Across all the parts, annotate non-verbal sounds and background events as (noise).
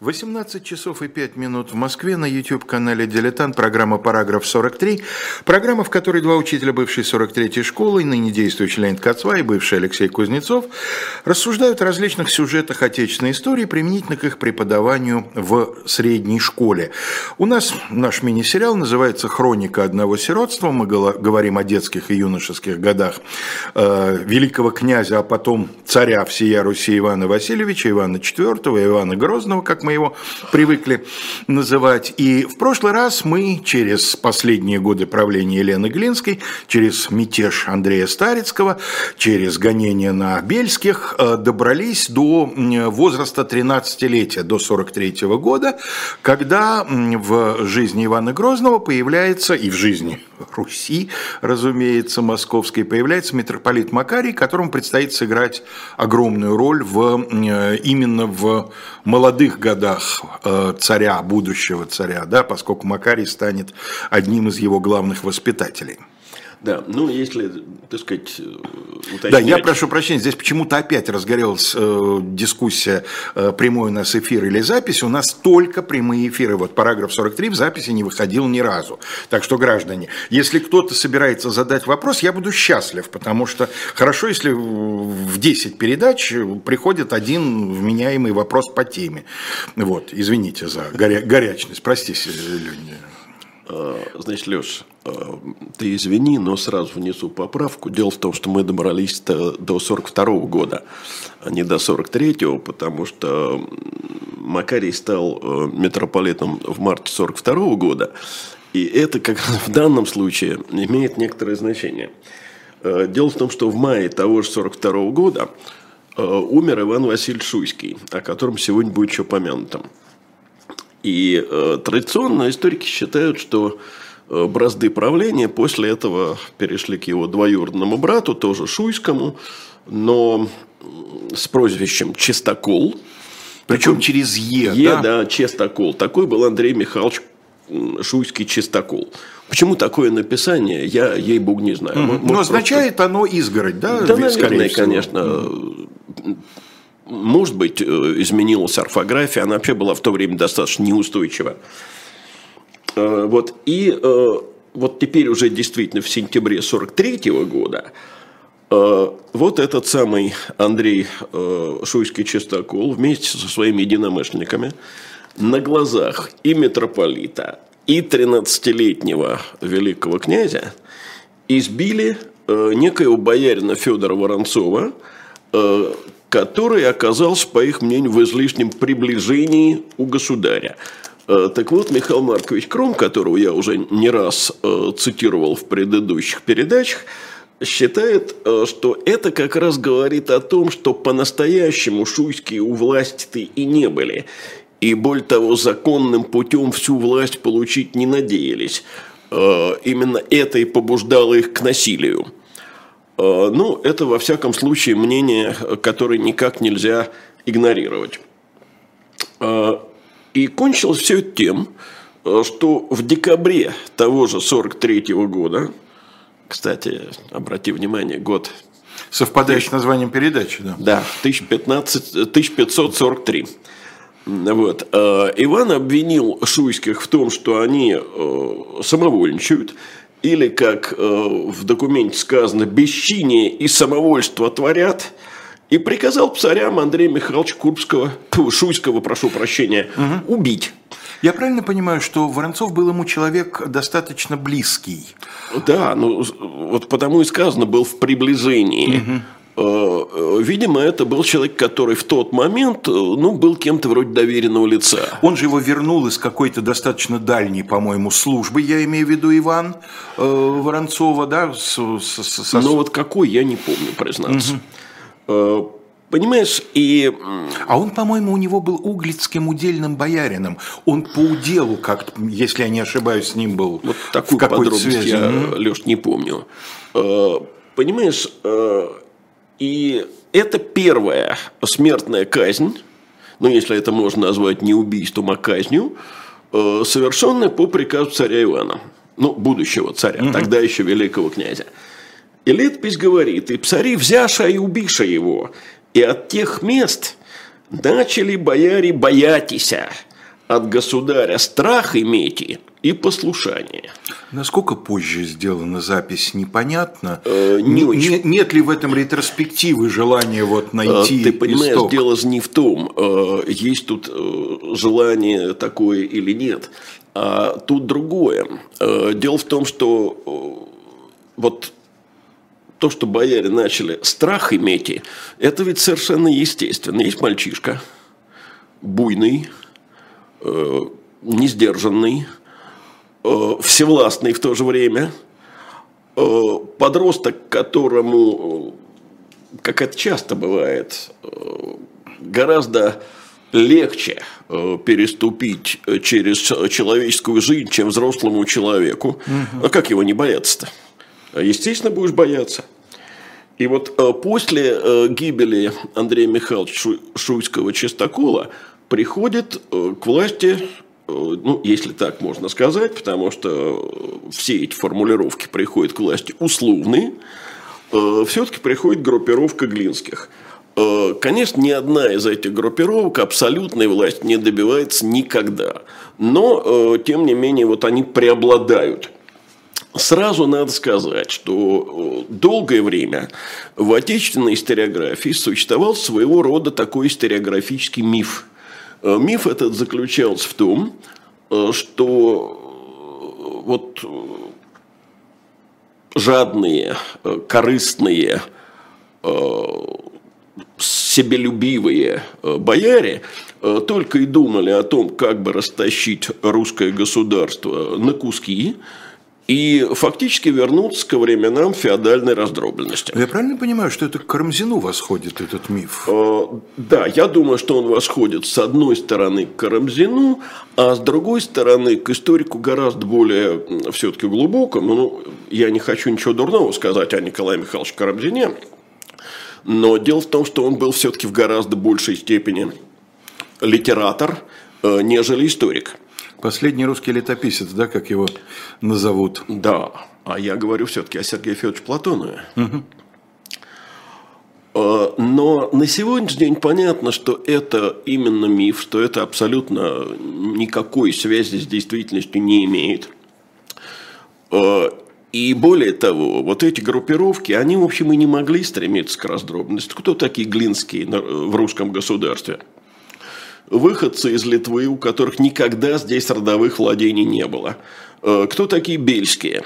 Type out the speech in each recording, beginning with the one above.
18 часов и 5 минут в Москве на YouTube-канале «Дилетант» программа «Параграф 43». Программа, в которой два учителя бывшей 43-й школы, ныне действующий Леонид Кацва и бывший Алексей Кузнецов, рассуждают о различных сюжетах отечественной истории применительно к их преподаванию в средней школе. У нас наш мини-сериал называется «Хроника одного сиротства». Мы говорим о детских и юношеских годах э, великого князя, а потом царя всея Руси Ивана Васильевича, Ивана IV, Ивана Грозного, как мы мы его привыкли называть. И в прошлый раз мы через последние годы правления Елены Глинской, через мятеж Андрея Старицкого, через гонение на Бельских э, добрались до возраста 13-летия, до 43 -го года, когда в жизни Ивана Грозного появляется, и в жизни Руси, разумеется, московской, появляется митрополит Макарий, которому предстоит сыграть огромную роль в, именно в молодых годах э, царя, будущего царя, да, поскольку Макарий станет одним из его главных воспитателей. Да, ну если, так сказать, уточнять... Да, я прошу прощения, здесь почему-то опять разгорелась э, дискуссия, э, прямой у нас эфир или запись, у нас только прямые эфиры, вот параграф 43 в записи не выходил ни разу. Так что, граждане, если кто-то собирается задать вопрос, я буду счастлив, потому что хорошо, если в 10 передач приходит один вменяемый вопрос по теме. Вот, извините за горя горячность, простите, Леня. А, значит, Леш, а, ты извини, но сразу внесу поправку. Дело в том, что мы добрались до 42 -го года, а не до 43-го, потому что Макарий стал э, митрополитом в марте 42 -го года. И это, как (laughs) в данном случае, имеет некоторое значение. Э, дело в том, что в мае того же 42 -го года э, умер Иван Васильевич Шуйский, о котором сегодня будет еще помянутым. И э, традиционно историки считают, что э, бразды правления после этого перешли к его двоюродному брату, тоже Шуйскому, но с прозвищем Чистокол. Причем такой, через Е, Е, да? да, Чистокол. Такой был Андрей Михайлович Шуйский Чистокол. Почему такое написание, я ей-богу не знаю. Mm-hmm. Но означает просто... оно изгородь, да? Да, наверное, конечно. Mm-hmm может быть, э, изменилась орфография, она вообще была в то время достаточно неустойчива. Э, вот, и э, вот теперь уже действительно в сентябре 43 года вот этот самый Андрей Шуйский-Чистокол вместе со своими единомышленниками на глазах и митрополита, и 13-летнего великого князя избили некоего боярина Федора Воронцова, который оказался, по их мнению, в излишнем приближении у государя. Э, так вот, Михаил Маркович Кром, которого я уже не раз э, цитировал в предыдущих передачах, считает, э, что это как раз говорит о том, что по-настоящему шуйские у власти-то и не были. И более того, законным путем всю власть получить не надеялись. Именно это и побуждало их к насилию. Э, ну, это, во всяком случае, мнение, которое никак нельзя игнорировать. Э, и кончилось все это тем, э, что в декабре того же 43 -го года, кстати, обрати внимание, год... Совпадающий с названием передачи, да? Да, 1015, 1543. Вот. Иван обвинил шуйских в том, что они самовольничают, или, как э, в документе сказано, бесчиние и самовольство творят, и приказал царям Андрея Михайловича Курбского, Шуйского, прошу прощения, угу. убить. Я правильно понимаю, что Воронцов был ему человек достаточно близкий? Да, ну вот потому и сказано, был в приближении. Угу. Э, э, видимо, это был человек, который в тот момент э, ну, был кем-то вроде доверенного лица. Он же его вернул из какой-то достаточно дальней, по-моему, службы, я имею в виду Иван э, Воронцова, да? С, с, с, Но вот какой, я не помню, признаться. Угу. Понимаешь, и... А он, по-моему, у него был углицким удельным боярином. Он по уделу, как, если я не ошибаюсь, с ним был Вот такую подробность связи. я, Леш, не помню. Понимаешь, и это первая смертная казнь, ну, если это можно назвать не убийством, а казнью, э, совершенная по приказу царя Ивана, ну, будущего царя, угу. тогда еще великого князя. И летопись говорит, и псари взяша и убиша его, и от тех мест Начали бояре боятися, от государя страх имейте и послушание. Насколько позже сделана запись, непонятно. Э, не Не- не- нет ли в этом ретроспективы желания вот А, найти Ты понимаешь, исток? дело не в том, э, есть тут э, желание такое или нет, а тут другое. Э, Дело в том, что вот то, что бояре начали страх иметь, это ведь совершенно естественно. Есть мальчишка, буйный, несдержанный, э, всевластный в то же время, э, подросток, которому э, как это часто бывает, э, гораздо легче э, переступить э, через человеческую жизнь, чем взрослому человеку. А как его не бояться-то? Естественно, будешь бояться. И вот э, после э, гибели Андрея Михайловича Шу- Шуйского-Чистокола приходит э, к власти, э, ну, если так можно сказать, потому что э, все эти формулировки приходят к власти условные, все-таки приходит группировка Глинских. Конечно, ни одна из этих группировок абсолютной власти не добивается никогда. Но, тем не менее, вот они преобладают. Сразу надо сказать, что долгое время в отечественной историографии существовал своего рода такой историографический миф. Э, Миф этот заключался в том, э, что э, вот жадные, корыстные, себелюбивые бояре только и думали о том, как бы растащить русское государство на куски и фактически вернуться ко временам феодальной раздробленности. Я правильно понимаю, что это к Карамзину восходит этот миф? Э, Да, я думаю, что он восходит с одной стороны к Карамзину, а с другой стороны к историку гораздо более все-таки глубокому. Ну, я не хочу ничего дурного сказать о Николае Михайловиче Карамзине, но дело в том, что он был все-таки в гораздо большей степени литератор, э, нежели историк. Последний русский летописец, да, как его назовут? Да, а я говорю все-таки о Сергее Федоровиче Платонове. Э, Но на сегодняшний день понятно, что это именно миф, что это абсолютно никакой связи с действительностью не имеет. Э, И более того, вот эти группировки, они, в общем, и не могли стремиться к раздробности. Кто такие глинские в русском государстве? Выходцы из Литвы, у которых никогда здесь родовых владений не было. Э, Кто такие бельские?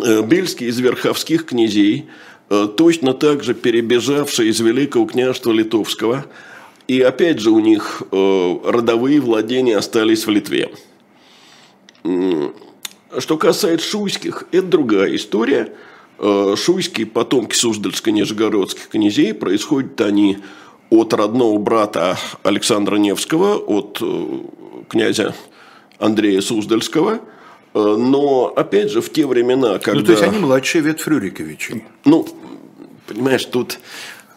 Э, Бельские из верховских князей, э, точно так же перебежавшие из Великого княжества Литовского. И опять же у них родовые владения остались в Литве. Что касается шуйских, это другая история. Шуйские потомки Суздальско-Нижегородских князей, происходят они от родного брата Александра Невского, от э, князя Андрея Суздальского. Э, Но, опять же, в те времена, когда... Ну, то есть они младшие ветвь Рюриковичей. Ну, понимаешь, тут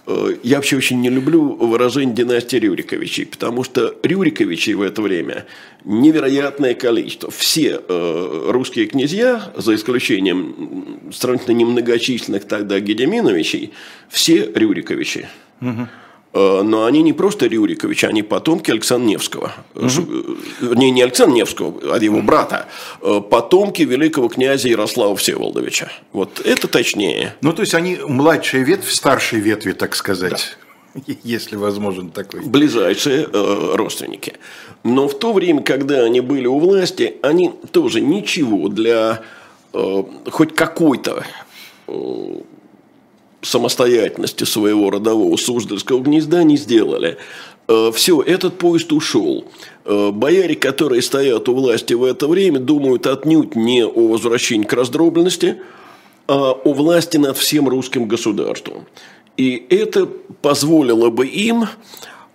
э, я вообще очень не люблю выражение династии Рюриковичей, потому что Рюриковичей в это время невероятное количество. Все э, русские князья, за исключением сравнительно немногочисленных тогда Гедеминовичей, все Рюриковичи. Э, Но они не просто Рюриковичи, они потомки Александра Невского. Ш- э, Вернее, не Александра Невского, а его брата. Э, Потомки великого князя Ярослава Всеволодовича. Вот это точнее. Ну, то есть они младшая ветвь, старшей ветви, так сказать, (laughs) если возможен такой. ближайшие э, родственники. Но в то время, когда они были у власти, они тоже ничего для э, хоть какой-то э, самостоятельности своего родового Суздальского гнезда не сделали. Все, этот поезд ушел. Э, Бояре, которые стоят у власти в это время, думают отнюдь не о возвращении к раздробленности, а о власти над всем русским государством. И это позволило бы им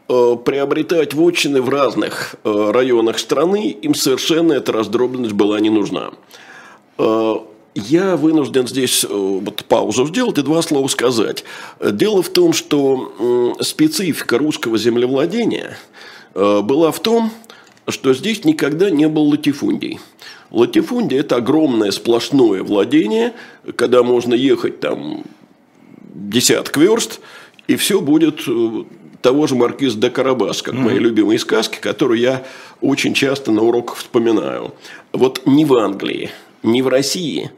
э, приобретать вотчины в разных э, районах страны, им совершенно эта раздробленность была не нужна. Я вынужден здесь э, вот паузу сделать и два слова сказать. Дело в том, что специфика русского землевладения э, была в том, что здесь никогда не был латифундий. Латифундия – это огромное сплошное владение, когда можно ехать там десяток верст и все будет э, того же Маркиз де Карабас, как mm-hmm. мои любимые сказки, которые я очень часто на уроках вспоминаю. Вот ни в Англии, ни в России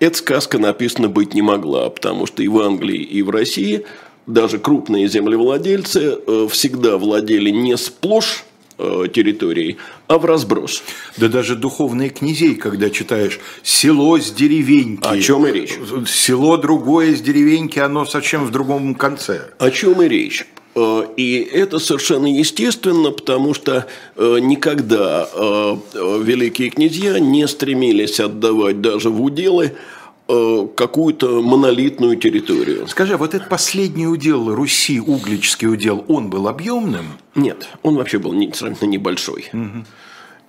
эта сказка написана быть не могла, потому что и в Англии, и в России даже крупные землевладельцы э, всегда владели не сплошь Э, территорий, а в разброс. Да даже духовные князей, когда читаешь село с деревеньки. О чем и речь? Село другое с деревеньки, оно совсем в другом конце. О чем и речь? Э, и это совершенно естественно, потому что э, никогда великие князья не стремились отдавать даже в уделы Э, какую-то монолитную территорию. Скажи, а вот этот последний удел Руси, углический удел, он был объемным? Нет, он вообще был сравнительно небольшой. Угу.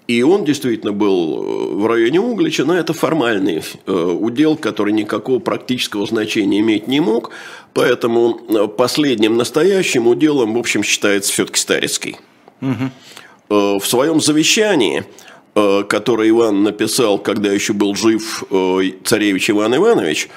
И он действительно был э, в районе Углича, но это формальный э, удел, который никакого практического значения иметь не мог. Поэтому последним настоящим уделом, в общем, считается все-таки Старицкий. Угу. В своем завещании Э, который Иван написал, когда еще был жив э, царевич Иван Иванович,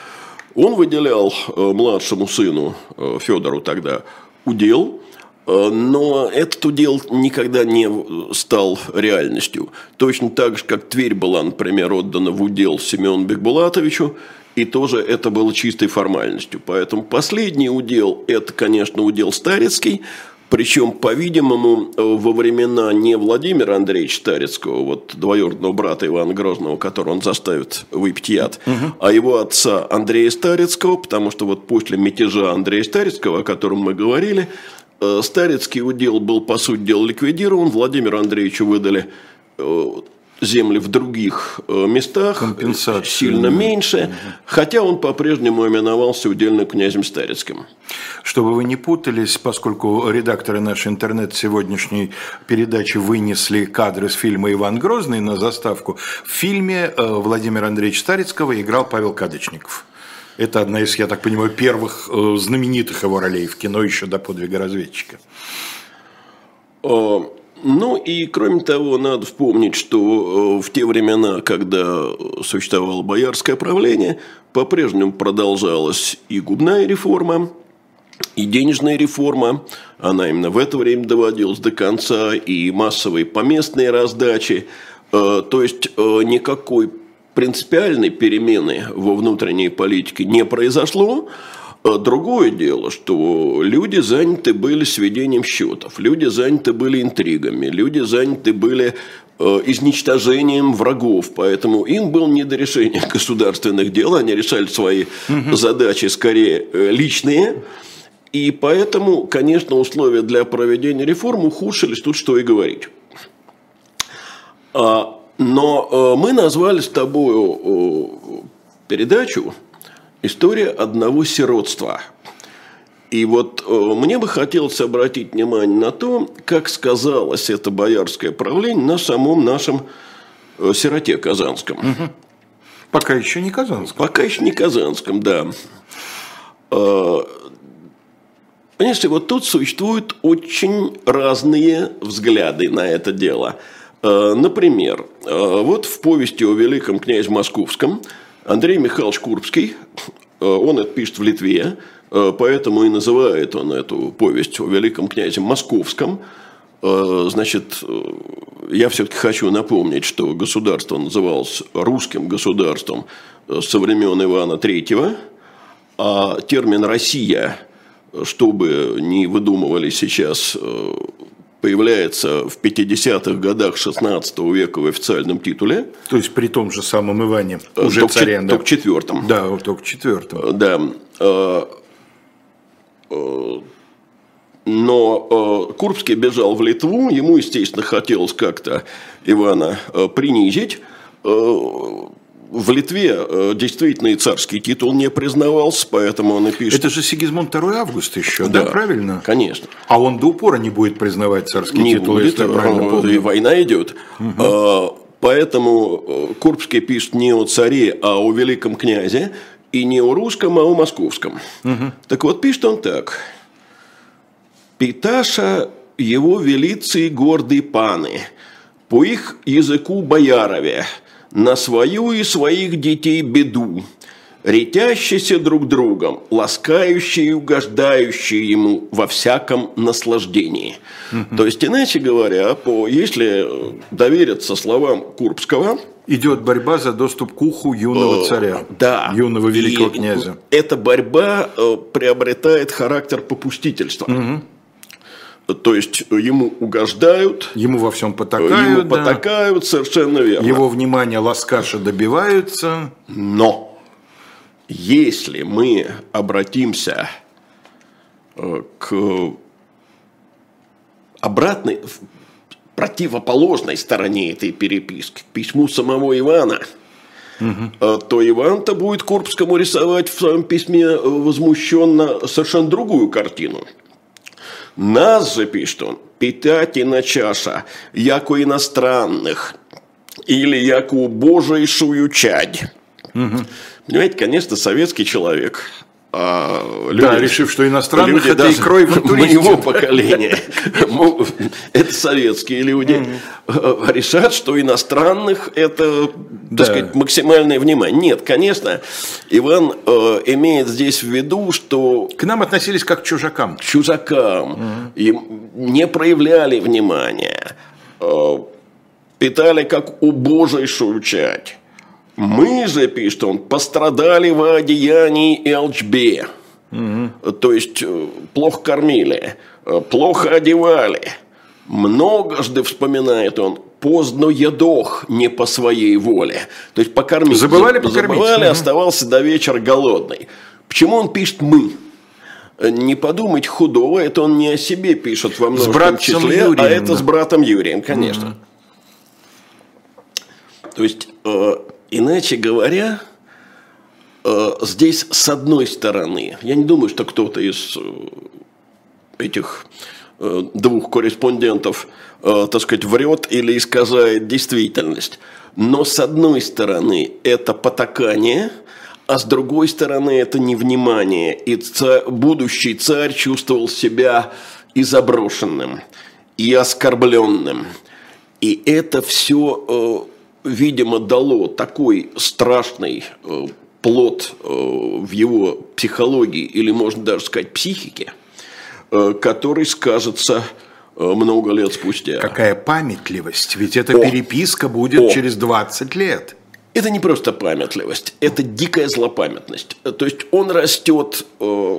он выделял э, младшему сыну Федору тогда удел, но этот удел никогда не стал реальностью. Точно так же, как Тверь была, например, отдана в удел Семену Бекбулатовичу, и тоже это было чистой формальностью. Поэтому последний удел – это, конечно, удел Старецкий, причем, по-видимому, во времена не Владимира Андреевича Старецкого, вот двоюродного брата Ивана Грозного, которого он заставит выпить яд, угу. а его отца Андрея Старецкого, потому что вот после мятежа Андрея Старецкого, о котором мы говорили, э, Старецкий удел был, по сути дела, ликвидирован, Владимиру Андреевичу выдали э, земли в других э, местах сильно меньше, угу. хотя он по-прежнему именовался удельным князем Старецким. Чтобы вы не путались, поскольку редакторы нашей интернет сегодняшней передачи вынесли кадры с фильма «Иван Грозный» на заставку, в фильме Владимира Андреевича Старецкого играл Павел Кадочников. Это одна из, я так понимаю, первых э, знаменитых его ролей в кино еще до подвига разведчика. Ну и кроме того, надо вспомнить, что э, в те времена, когда существовало боярское правление, по-прежнему продолжалась и губная реформа, и денежная реформа, она именно в это время доводилась до конца, и массовые поместные раздачи. Э, то есть э, никакой принципиальной перемены во внутренней политике не произошло, а другое дело, что люди заняты были сведением счетов, люди заняты были интригами, люди заняты были э, изничтожением врагов, поэтому им было не до решения (laughs) государственных дел, они решали свои угу. задачи скорее э, личные, и поэтому, конечно, условия для проведения реформ ухудшились, тут что и говорить. Но э, мы назвали с тобой передачу История одного сиротства. И вот э, мне бы хотелось обратить внимание на то, как сказалось это боярское правление на самом нашем э, сироте Казанском. Угу. Пока еще не Казанском. Пока еще не Казанском, да. Э, понимаете, вот тут существуют очень разные взгляды на это дело. Например, вот в повести о великом князе Московском – Андрей Михайлович Курбский, э, он это пишет в Литве, э, поэтому и называет он эту повесть о великом князе Московском. Э, значит, я все-таки хочу напомнить, что государство называлось русским государством со времен Ивана III, а термин «Россия», чтобы не выдумывали сейчас появляется в 50-х годах 16 века в официальном титуле. То есть при том же самом Иване, э, уже только, царе, да? Только четвертом. Да, только четвертом. Э, да. Э, но Курбский бежал в Литву, ему, естественно, хотелось как-то Ивана принизить в Литве э, действительно и царский титул не признавался, поэтому он и пишет. Это же Сигизмунд II Август еще, да, да правильно? Конечно. А он до упора не будет признавать царский не титул, будет, если я правильно э, помню. И война идет. Угу. Поэтому э, Курбский пишет не о царе, а о великом князе, и не о русском, а о московском. Угу. Так вот, пишет он так. «Питаша его велицы гордые паны, по их языку боярове, на свою и своих детей беду. ретящиеся друг другом, ласкающие и угождающие ему во всяком наслаждении. Угу. То есть, иначе говоря, по, если довериться словам Курбского, идет борьба за доступ к уху юного э, царя, да, юного великого князя. Эта борьба э, приобретает характер попустительства. Угу. То есть ему угождают. Ему во всем потакают. Ему потакают, да. совершенно верно. Его внимание ласкаша добиваются. Но если мы обратимся э, к обратной, противоположной стороне этой переписки, к письму самого Ивана, угу. то Иван-то будет Курбскому рисовать в своем письме возмущенно совершенно другую картину – нас же, пишет он, питательна чаша, яко иностранных, или яко у Божейшую чадь. Угу. Понимаете, конечно, советский человек а люди, да, решив, что иностранных люди, это и кровь моего поколения, это советские люди, решат, что иностранных это, так сказать, максимальное внимание. Нет, конечно, Иван э, имеет здесь в виду, что... К нам относились как к чужакам. К чужакам. И не проявляли внимания. Э, питали как у Божейшую чать. Мы же, пишет он, пострадали в одеянии и алчбе. Угу. То есть, э, плохо кормили, э, плохо одевали. Многожды, вспоминает он, поздно едох не по своей воле. То есть, покормить. Забывали покормить. Забывали, угу. оставался до вечера голодный. Почему он пишет «мы»? Не подумать худого, это он не о себе пишет во множественном числе, а Юрием, а это да. с братом Юрием, конечно. Угу. То есть, э, Иначе говоря, э, здесь с одной стороны, я не думаю, что кто-то из э, этих э, двух корреспондентов, так сказать, врет или искажает действительность. Но с одной стороны это потакание, а с другой стороны это невнимание. И царь, будущий царь чувствовал себя и заброшенным, и оскорбленным. И это все видимо, дало такой страшный э, плод э, в его психологии, или можно даже сказать психике, э, который скажется много лет спустя. Какая памятливость, ведь эта О. переписка будет О. через 20 лет. Это не просто памятливость, это дикая злопамятность. То есть он растет э,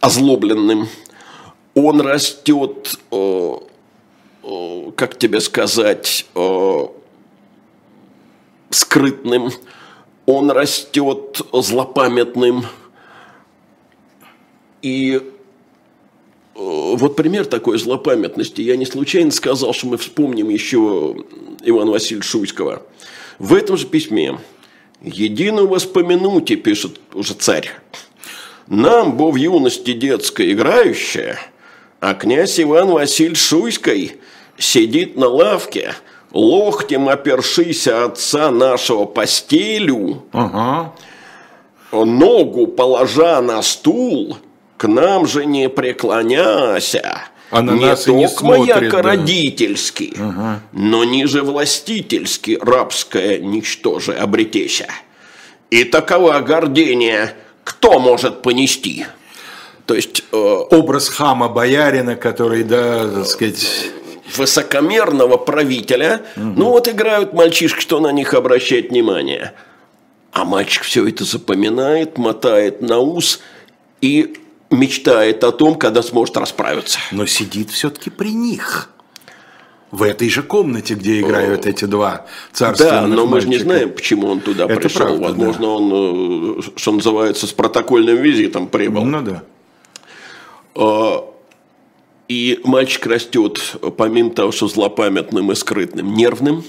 озлобленным, он растет э, Э, как тебе сказать, э, скрытным, он растет злопамятным. И э, вот пример такой злопамятности. Я не случайно сказал, что мы вспомним еще Ивана Васильевича Шуйского. В этом же письме «Едино воспомянуте», пишет уже царь, «нам, бо в юности детской играющая, а князь Иван Васильевич Шуйской – сидит на лавке, локтем опершися отца нашего постелю, ага. ногу положа на стул, к нам же не преклоняся. А на не нас не смотрит, да. родительский, ага. но ниже властительский, рабское ничтоже обретеся. И такова гордение кто может понести? То есть э, образ хама боярина, который, да, так сказать высокомерного правителя, угу. ну вот играют мальчишки, что на них обращать внимание. А мальчик все это запоминает, мотает на ус и мечтает о том, когда сможет расправиться. Но сидит все-таки при них. В этой же комнате, где играют эти два царства. Да, но мы же не знаем, почему он туда Это пришел. Правда, Возможно, да. он, э, что называется, с протокольным визитом прибыл. Ну да. И мальчик растет, помимо того, что злопамятным и скрытным, нервным.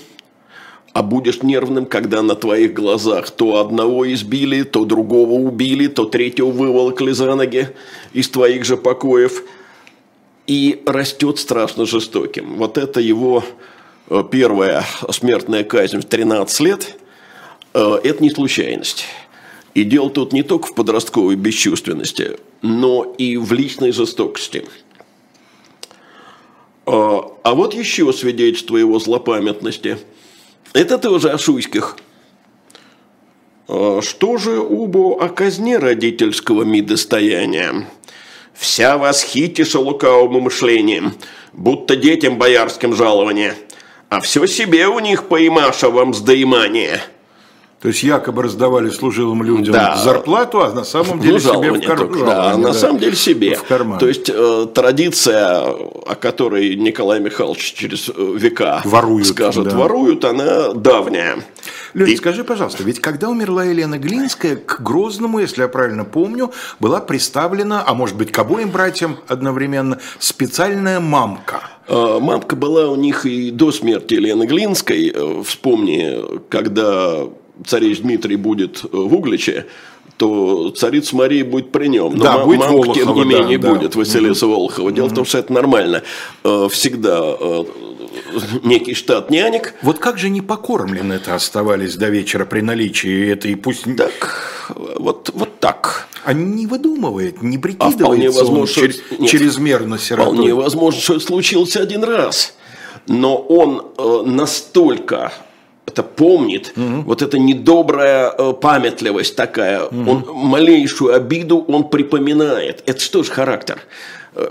А будешь нервным, когда на твоих глазах то одного избили, то другого убили, то третьего выволокли за ноги из твоих же покоев. И растет страшно жестоким. Вот это его э, первая смертная казнь в 13 лет. Э, это не случайность. И дело тут не только в подростковой бесчувственности, но и в личной жестокости – а, а вот еще свидетельство его злопамятности. Это тоже о Шуйских. А Что же убо о казне родительского ми достояния? Вся восхитиша лукавым мышлением, будто детям боярским жалование, а все себе у них поймаша вам сдаимание. То есть якобы раздавали служилым людям Да. зарплату, а на самом деле Ну, себе в карман. только, да, на самом деле себе. В карман. То есть э, традиция, о которой Николай Михайлович через э, века Воруют, скажет, да. воруют, она давняя. Лёнь, И- скажи, пожалуйста, ведь когда умерла Елена Глинская, к Грозному, если я правильно помню, была представлена, а может быть к обоим братьям одновременно, специальная мамка. А, Мамка была у них и до смерти Елены Глинской. Э, Вспомни, когда царевич Дмитрий будет э, в Угличе, то царица Мария будет при нем. Но Да, ма- будет мамка, тем Волохова, не да, менее, да. будет Василиса Волохова. Дело в том, что это нормально. Э, Всегда э, некий штат нянек. Вот как же не покормлены-то оставались до вечера при наличии этой, пусть... Так, вот, вот так. А не выдумывает, не А вполне прикидывается он возможно, что- чер- нет. чрезмерно сиротой. Вполне возможно, что это случилось один раз. Но он настолько это помнит, вот эта недобрая э, памятливость такая, он малейшую обиду он припоминает. Это что же характер?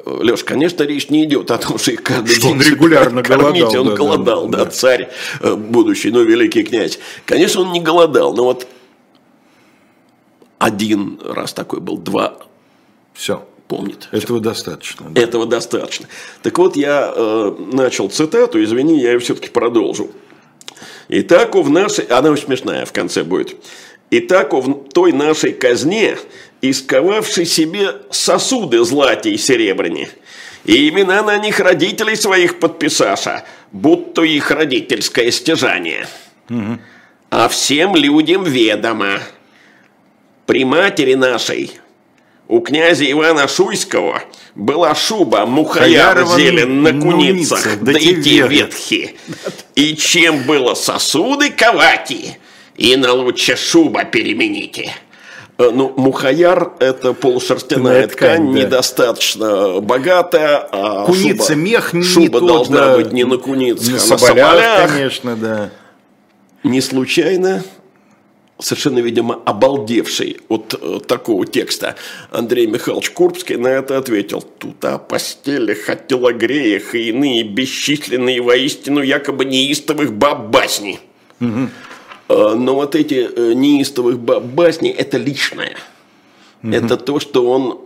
Леш, конечно, речь не идет о том, что их каждый Что день он регулярно кормить, голодал, он да, да, голодал, да, да. царь э, будущий, ну, великий князь. Конечно, он не голодал, но вот один раз такой был, два Все, помнит. этого достаточно. да. Этого достаточно. Так вот, я э, начал цитату, извини, я ее все-таки продолжу. Итак, в нашей... Она смешная в конце будет. Итак, в той нашей казне, исковавший себе сосуды злати и серебряни, и имена на них родителей своих подписаша, будто их родительское стяжание. А всем людям ведомо. При матери нашей, у князя Ивана Шуйского, была шуба мухаяр зелен на на куницах, уницах, да и те ветхи. И чем было сосуды ковати, и на лучше шуба перемените. Э, Ну, мухаяр – это полушерстяная ткань, ткань, да. недостаточно богатая. А Куница, шуба, мех не шуба тот, должна да. быть не на куницах, На а на соболях, соболях. конечно, да. Не случайно, совершенно, видимо, обалдевший от э, такого текста Андрей Михайлович Курбский на это ответил. Тут о постелях, о телогреях и иные бесчисленные воистину якобы неистовых баб басни. Э, Но вот эти э, неистовых баб басни – это личное. Это то, что он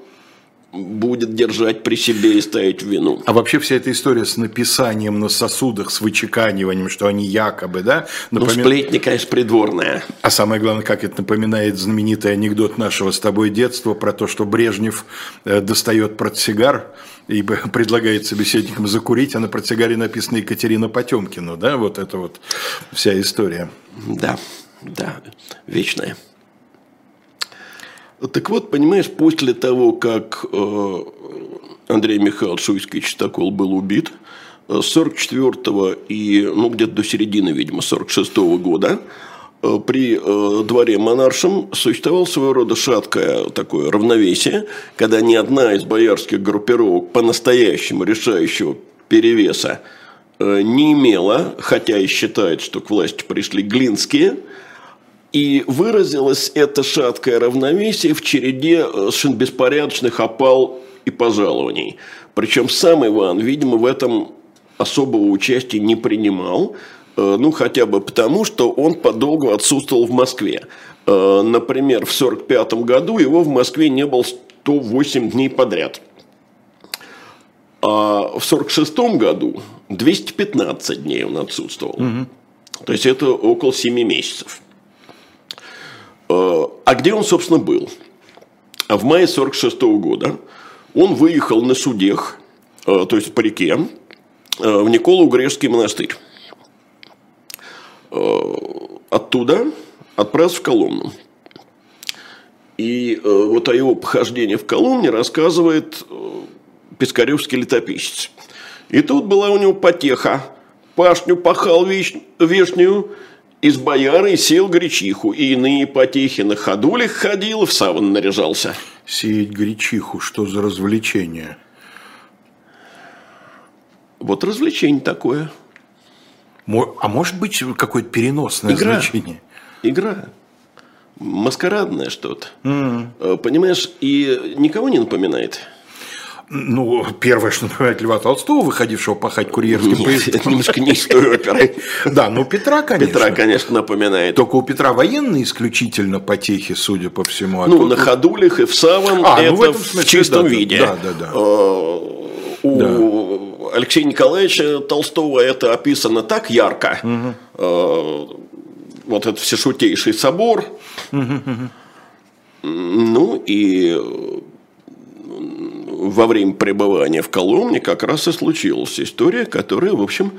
будет держать при себе и ставить вину. А вообще вся эта история с написанием на сосудах, с вычеканиванием, что они якобы, да, Ну, напомин- сплетни, конечно, придворная. А самое главное, как это напоминает знаменитый анекдот нашего с тобой детства про то, что Брежнев э, достает портсигар и (laughs) предлагает собеседникам закурить, а на портсигаре написано Екатерина Потемкину, да, вот это вот вся история. Да, да, вечная. Так вот, понимаешь, после того, как э, Андрей Михайлович Шуйский Чистокол был убит, э, с 44 и, ну, где-то до середины, видимо, 46 года, э, при дворе монаршем существовало своего рода шаткое такое равновесие, когда ни одна из боярских группировок по-настоящему решающего перевеса не имела, хотя и считает, что к власти пришли глинские, и выразилось это шаткое равновесие в череде э, совершенно беспорядочных опал и пожалований. Причем сам Иван, видимо, в этом особого участия не принимал, э, ну, хотя бы потому, что он подолгу отсутствовал в Москве. Э, Например, в 1945 году его в Москве не было 108 дней подряд. А в 1946 году 215 дней он отсутствовал. То есть это около 7 месяцев. А где он, собственно, был? В мае 46 года он выехал на судех, э, то есть по реке, э, в Николу-Грешский монастырь. Э, Оттуда отправился в Коломну. И вот о его похождении в Коломне рассказывает Пискаревский летописец. И тут была у него потеха. Пашню пахал вешнюю, из бояры сел гречиху, и иные потехи на ходулях ходил, в саван наряжался. Сеять гречиху, что за развлечение? Вот развлечение такое. А может быть какое-то переносное Игра. значение? Игра. маскарадное что-то. Mm. Понимаешь, и никого не напоминает. Ну, первое, что (laughs) напоминает Льва Толстого, выходившего пахать курьерским Нет, поездом. Это немножко не из той оперы. Да, ну Петра, конечно. Петра, конечно, напоминает. Только у Петра военные исключительно потехи, судя по всему. А ну, на ходулях и в самом а, это ну, в, этом смысле, в чистом да, виде. Да, да, да. А, у да. Алексея Николаевича Толстого это описано так ярко. Угу. Вот этот всешутейший собор. Угу. Ну и во время пребывания в Коломне как раз и случилась история, которая, в общем,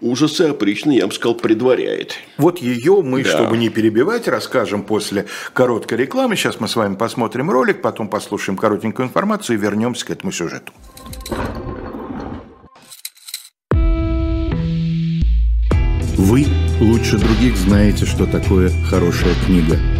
ужасы опричные, я бы сказал, предваряет. Вот ее мы, да. чтобы не перебивать, расскажем после короткой рекламы. Сейчас мы с вами посмотрим ролик, потом послушаем коротенькую информацию и вернемся к этому сюжету. Вы лучше других знаете, что такое хорошая книга –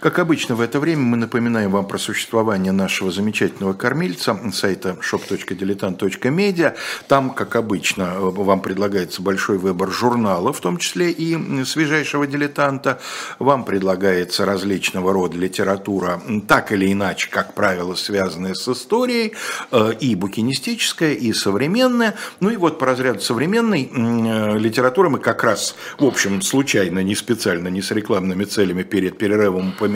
Как обычно, в это время мы напоминаем вам про существование нашего замечательного кормильца, сайта shop.diletant.media. Там, как обычно, вам предлагается большой выбор журналов, в том числе и свежайшего дилетанта. Вам предлагается различного рода литература, так или иначе, как правило, связанная с историей, э, и букинистическая, и современная. Ну и вот по разряду современной э, литературы мы как раз, в общем, случайно, не специально, не с рекламными целями перед перерывом упомянули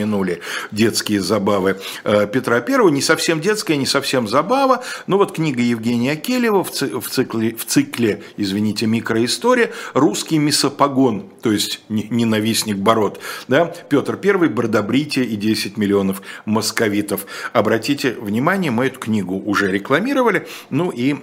детские забавы э, Петра Первого. Не совсем детская, не совсем забава. Но вот книга Евгения Келева в цикле, в цикле извините, микроистория «Русский мисопогон», то есть ненавистник Бород. Да? Петр Первый, Бродобритие и 10 миллионов московитов. Обратите внимание, мы эту книгу уже рекламировали. Ну и,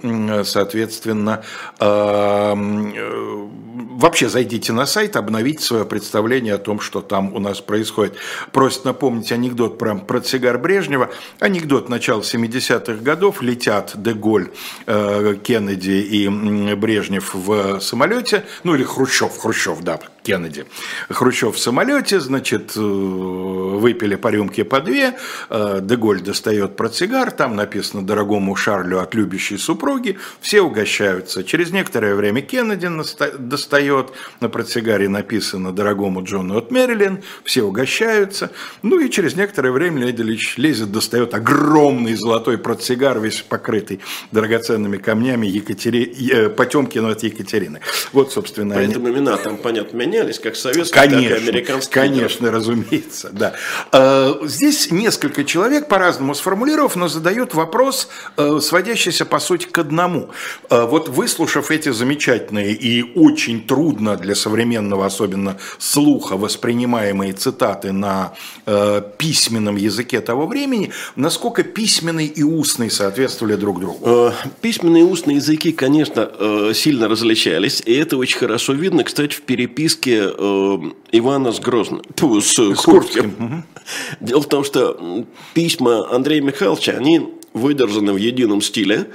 соответственно, э, э, вообще зайдите на сайт, обновите свое представление о том, что там у нас происходит. Просит напомнить анекдот про портсигар Брежнева. Анекдот начала 70-х годов. Летят Деголь, э, Кеннеди и Брежнев в самолете. Ну или Хрущев, Хрущев, да, Кеннеди. Хрущев в самолете, значит, э, выпили по рюмке по две. Э, Деголь достает портсигар. Там написано «Дорогому Шарлю от любящей супруги». Все угощаются. Через некоторое время Кеннеди достает. На портсигаре написано «Дорогому Джону от Мэрилин». Все угощаются. Ну и через некоторое время Леонид Ильич лезет, достает огромный золотой портсигар, весь покрытый драгоценными камнями Екатери... Потемкину от Екатерины. Вот, собственно. Поэтому они... имена там, понятно, менялись, как советские, конечно, так и американские. Конечно, разумеется, да. Э, здесь несколько человек, по-разному сформулировав, но задают вопрос, э, сводящийся, по сути, к одному. Вот выслушав эти замечательные и очень трудно для современного, особенно слуха, воспринимаемые цитаты на э, письменном языке того времени, насколько письменный и устный соответствовали друг другу? Э, письменные и устные языки, конечно, э, сильно различались, и это очень хорошо видно, кстати, в переписке э, Ивана с Грозным, (laughs) с, с Курским. (laughs) Дело в том, что письма Андрея Михайловича, они выдержаны в едином стиле,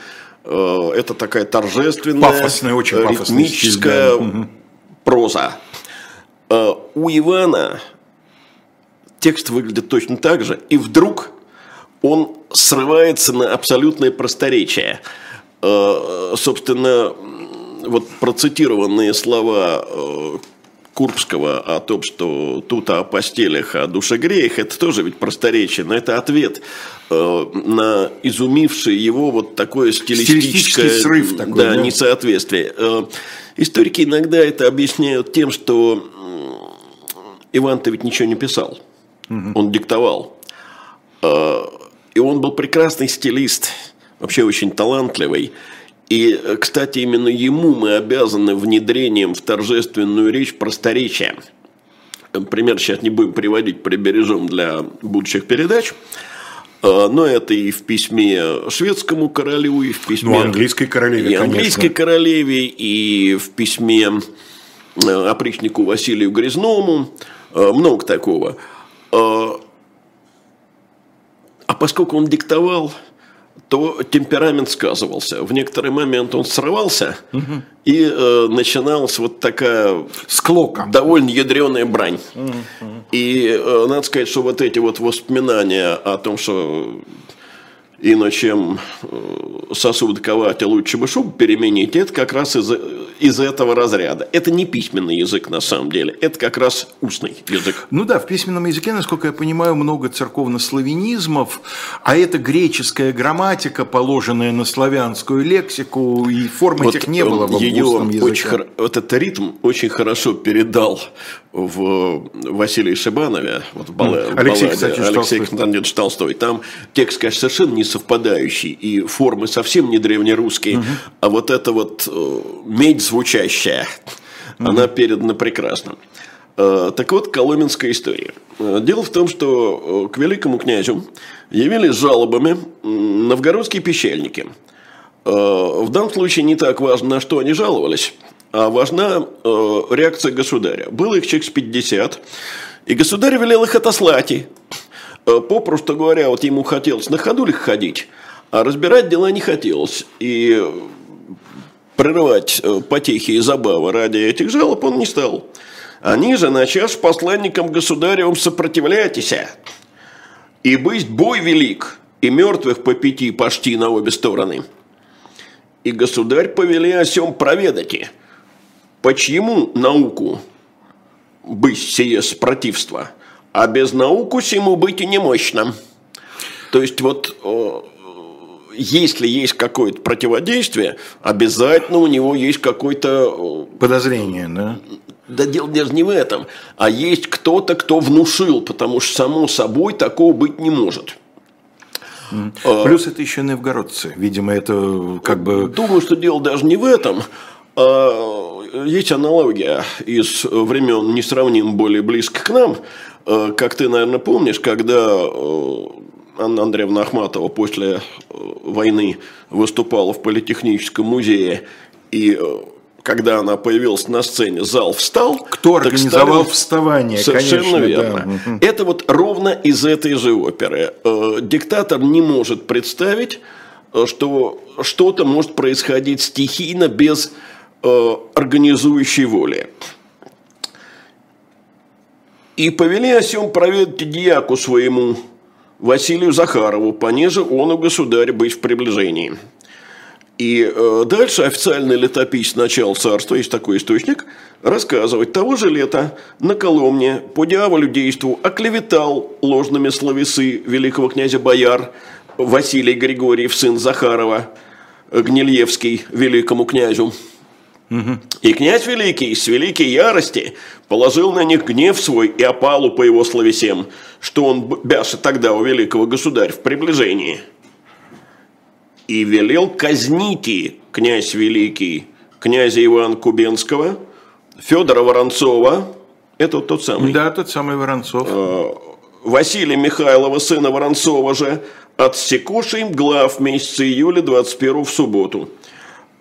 это такая торжественная, пафосная, очень пафосная ритмическая стиль, да. проза. У Ивана текст выглядит точно так же, и вдруг он срывается на абсолютное просторечие. Э, собственно, вот процитированные слова э, Курбского о том, что тут о постелях, о душегреях, это тоже ведь просторечие, но это ответ э, на изумивший его вот такое стилистическое срыв такой, да, да? несоответствие. Э, историки иногда это объясняют тем, что Иван-то ведь ничего не писал, угу. он диктовал. Э, и он был прекрасный стилист, вообще очень талантливый. И, кстати, именно ему мы обязаны внедрением в торжественную речь просторечия. Пример сейчас не будем приводить, прибережем для будущих передач. А, но это и в письме шведскому королю, и в письме... Ну, английской королеве, И английской королеве, и в письме э, опричнику Василию Грязному. Э, много такого. А поскольку он диктовал, то темперамент сказывался. В некоторый момент он срывался, угу. и э, начиналась вот такая склока, довольно ядреная брань. Угу. И э, надо сказать, что вот эти вот воспоминания о том, что чем э, сосуд ковать, а лучше бы шубу переменить, это как раз из, из этого разряда. Это не письменный язык на самом деле, это как раз устный язык. Ну да, в письменном языке, насколько я понимаю, много церковно-славянизмов, а это греческая грамматика, положенная на славянскую лексику, и форм вот этих не было в ее устном языке. Очень, вот этот ритм очень хорошо передал в Василии Шибанове, вот в балладе, Алексей Константинович Алексей Константинович Толстой. Там текст, конечно, совершенно не совпадающий, и формы совсем не древнерусские, угу. а вот эта вот э, медь звучащая, угу. она передана прекрасно. Э, так вот, коломенская история. Э, дело в том, что к великому князю явились жалобами новгородские пещельники. В данном случае не так важно, на что они жаловались – а важна реакция государя. Было их человек с 50, и государь велел их отослать. Э, попросту говоря, вот ему хотелось на ходулях ходить, а разбирать дела не хотелось. И прерывать э, потехи и забавы ради этих жалоб он не стал. Они же, начав посланникам государевым сопротивляйтесь, и быть бой велик, и мертвых по пяти почти на обе стороны. И государь повели о сем по чьему науку быть сие спротивство, а без науку сему быть и немощно. То есть вот если есть какое-то противодействие, обязательно у него есть какое-то... Подозрение, да? Да дело даже не в этом, а есть кто-то, кто внушил, потому что само собой такого быть не может. Плюс это еще новгородцы. Видимо, это как бы... Думаю, что дело даже не в этом. А, есть аналогия из времен несравнимо более близких к нам. А, как ты, наверное, помнишь, когда э, Анна Андреевна Ахматова после э, войны выступала в Политехническом музее, и э, когда она появилась на сцене, зал встал. Кто организовал стали... вставание? Совершенно конечно, верно. Да. Это вот ровно из этой же оперы. Диктатор не может представить, что что-то может происходить стихийно без Э, организующей воли. И повели о сем проведать дьяку своему, Василию Захарову, понеже он у государя быть в приближении. И э, дальше официальный летопись начала царства, есть такой источник, рассказывать того же лета на Коломне по дьяволю действу оклеветал ложными словесы великого князя Бояр Василий Григорьев, сын Захарова, Гнильевский, великому князю. И князь Великий с великой ярости положил на них гнев свой и опалу по его словесем, что он бяша тогда у великого государя в приближении. И велел казните князь Великий князя Ивана Кубенского, Федора Воронцова, это тот самый. Да, тот самый Воронцов. Э, Василия Михайлова, сына Воронцова же, отсекуши им глав месяца июля 21 в субботу.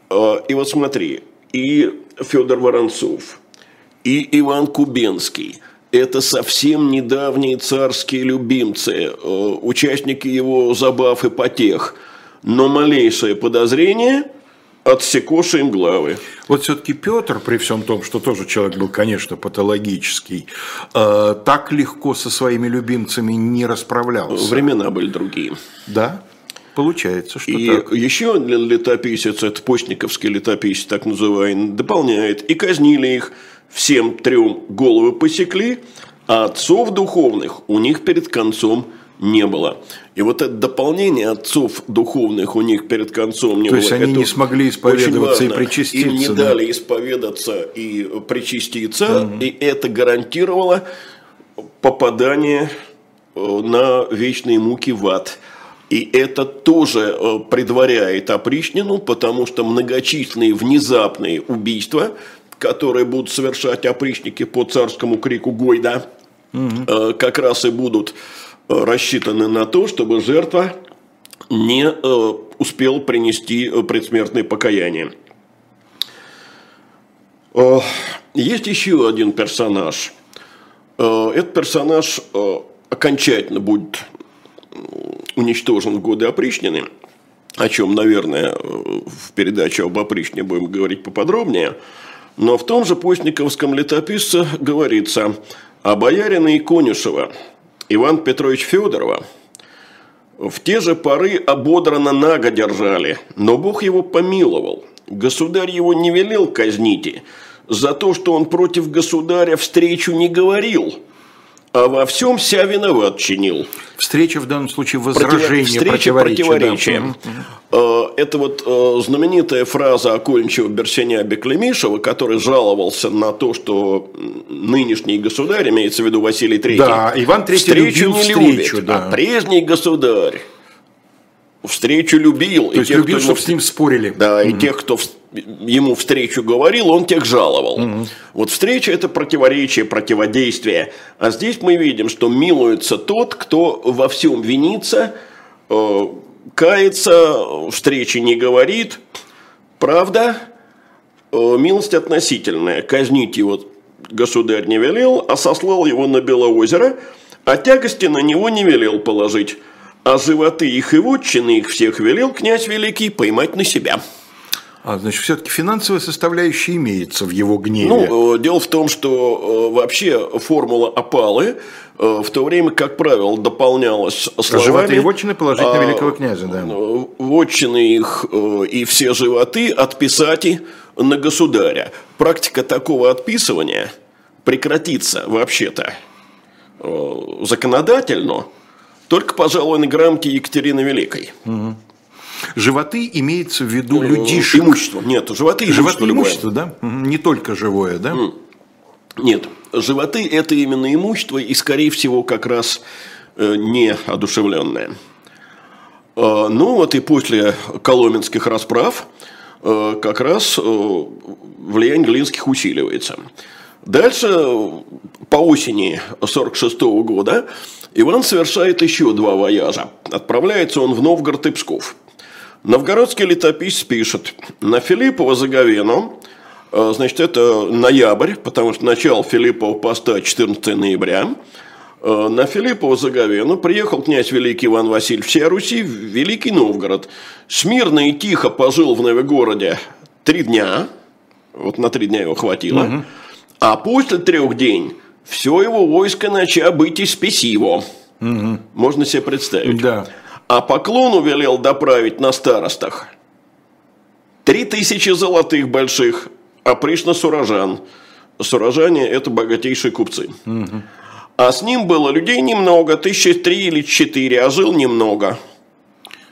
Э, и вот смотри, и Федор Воронцов, и Иван Кубенский. Это совсем недавние царские любимцы, э, участники его забав и потех. Но малейшее подозрение отсекоши им главы. Вот все-таки Петр, при всем том, что тоже человек был, конечно, патологический, э, так легко со своими любимцами не расправлялся. Времена были другие. Да? Получается, что и так. еще летописец, это постниковский летописец, так называемый, дополняет. И казнили их всем трем головы посекли, а отцов духовных у них перед концом не было. И вот это дополнение отцов духовных у них перед концом не То было. есть они это не смогли исповедоваться и причаститься. Им не да? дали исповедаться и причаститься, и это гарантировало попадание э, на вечные муки в ад. И это тоже э, предваряет опричнину, потому что многочисленные внезапные убийства, которые будут совершать опричники по царскому крику Гойда, э, как раз и будут э, рассчитаны на то, чтобы жертва не успел принести предсмертное покаяние. Есть еще один персонаж. Этот персонаж окончательно будет уничтожен в годы опричнины, о чем, наверное, э, в передаче об опричнине будем говорить поподробнее. Но в том же Постниковском летописце говорится о боярина и Конюшева Иван Петрович Федорова в те же поры ободрано наго держали, но Бог его помиловал. Государь его не велел казните за то, что он против государя встречу не говорил, а во всем ся виноват чинил. Встреча в данном случае Против- возражение, встреча противоречие. да. противоречия. Мгм. Э, Это вот э, знаменитая фраза окольничего Берсеня Беклемишева, который жаловался на то, что нынешний государь, имеется в виду Василий III, Да, Иван III встречу любил не встречу, любит, да. а прежний государь встречу любил. То есть тех, любил, кто чтобы с ним спорили. да, и тех, кто ему встречу говорил, он тех жаловал. Вот встреча – это противоречие, противодействие. А здесь мы видим, что милуется тот, кто во всем винится, э, кается, встречи не говорит. Правда, э, милость относительная. Казнить его государь не велел, а сослал его на Белоозеро, а тягости на него не велел положить. А животы их и вотчины их всех велел князь Великий поймать на себя. А, значит, все-таки финансовая составляющая имеется в его гневе. Ну, э, дело в том, что э, вообще формула опалы э, в то время, как правило, дополнялась словами... Животы и вотчины положить на а, великого князя, да. Вотчины их и все животы отписать и на государя. Практика такого отписывания прекратится вообще-то законодательно только, пожалуй, на грамоте Екатерины Великой. Животы имеется в виду Э, людишек. Имущество. Нет, животы Животы имущество имущество, да? Не только живое, да? Нет, животы – это именно имущество, и, скорее всего, как раз э, неодушевленное. Э, Ну, вот и после коломенских расправ э, как раз э, влияние Глинских усиливается. Дальше, по осени 46 года, Иван совершает еще два вояжа. Отправляется он в Новгород и Псков. Новгородский летописец пишет, на Филиппова Заговену, э, значит, это ноябрь, потому что начало Филиппова поста 14 ноября, э, на Филиппова Заговену приехал князь Великий Иван Васильевич всей Руси в Великий Новгород. Смирно и тихо пожил в Новогороде три дня, вот на три дня его хватило, а после трех дней все его войско начало быть из спесиво. Можно себе представить. Да. А поклону велел доправить на старостах. Три тысячи золотых больших, а пришно сурожан. Сурожане – это богатейшие купцы. А с ним было людей немного, тысячи три или четыре, а жил немного.